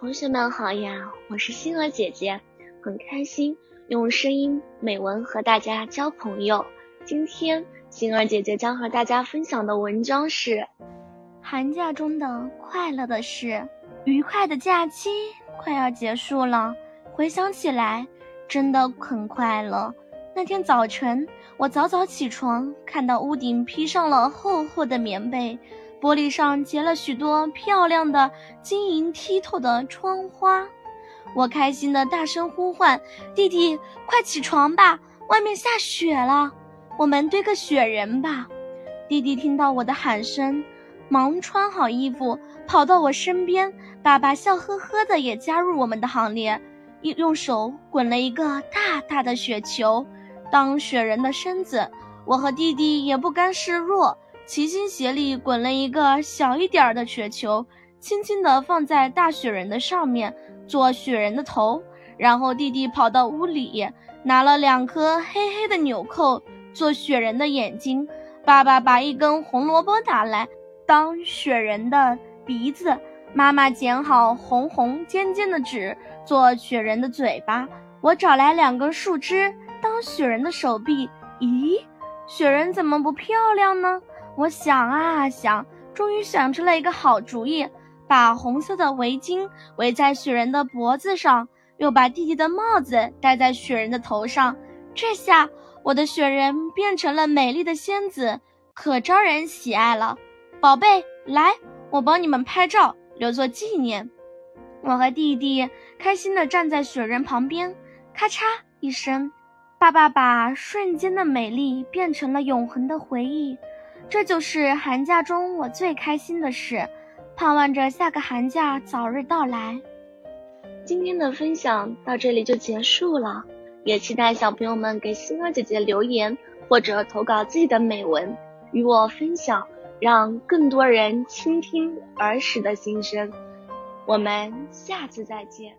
同学们好呀，我是星儿姐姐，很开心用声音美文和大家交朋友。今天星儿姐姐将和大家分享的文章是寒假中的快乐的事。愉快的假期快要结束了，回想起来真的很快乐。那天早晨，我早早起床，看到屋顶披上了厚厚的棉被。玻璃上结了许多漂亮的晶莹剔透的窗花，我开心的大声呼唤：“弟弟，快起床吧，外面下雪了，我们堆个雪人吧。”弟弟听到我的喊声，忙穿好衣服跑到我身边，爸爸笑呵呵的也加入我们的行列，一用手滚了一个大大的雪球，当雪人的身子，我和弟弟也不甘示弱。齐心协力滚了一个小一点的雪球，轻轻地放在大雪人的上面，做雪人的头。然后弟弟跑到屋里，拿了两颗黑黑的纽扣，做雪人的眼睛。爸爸把一根红萝卜拿来，当雪人的鼻子。妈妈剪好红红尖尖的纸，做雪人的嘴巴。我找来两根树枝，当雪人的手臂。咦，雪人怎么不漂亮呢？我想啊想，终于想出了一个好主意，把红色的围巾围在雪人的脖子上，又把弟弟的帽子戴在雪人的头上。这下我的雪人变成了美丽的仙子，可招人喜爱了。宝贝，来，我帮你们拍照，留作纪念。我和弟弟开心地站在雪人旁边，咔嚓一声，爸爸把瞬间的美丽变成了永恒的回忆。这就是寒假中我最开心的事，盼望着下个寒假早日到来。今天的分享到这里就结束了，也期待小朋友们给星儿姐姐留言或者投稿自己的美文与我分享，让更多人倾听儿时的心声。我们下次再见。